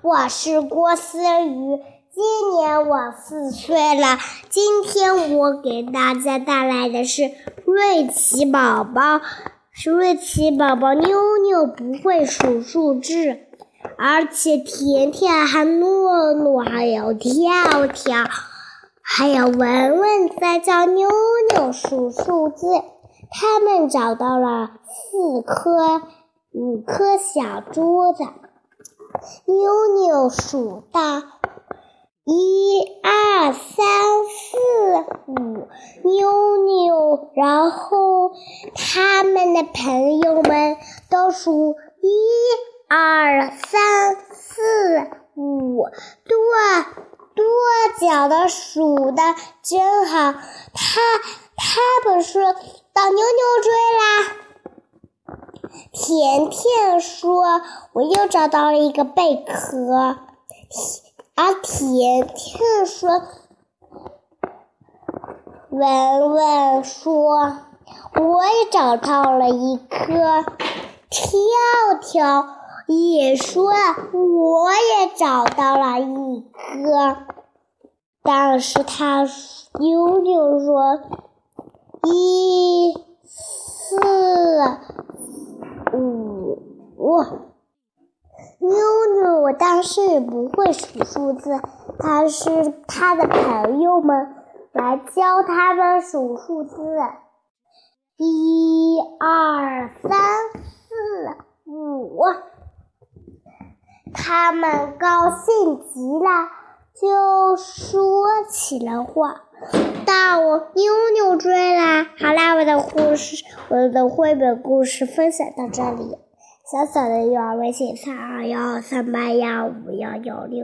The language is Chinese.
我是郭思雨，今年我四岁了。今天我给大家带来的是瑞奇宝宝。是瑞奇宝宝妞妞不会数数字，而且甜甜还诺诺，还有跳跳，还有文文在教妞妞数数字。他们找到了四颗、五颗小桌子。妞妞数到一二三四五，妞妞，然后他们的朋友们都数一二三四五，跺跺脚的数的真好。他他们说到妞妞追啦。甜甜说：“我又找到了一个贝壳。”而甜甜说：“文文说，我也找到了一颗。”跳跳也说：“我也找到了一颗。”但是他妞妞说：“一四。”五，妞妞，我当时不会数数字，他是他的朋友们来教他们数数字，一二三四五，他们高兴极了，就说起了话。到我妞妞追啦！好啦，我的故事，我的绘本故事分享到这里。小小的幼儿微信：三二幺三八幺五幺幺六。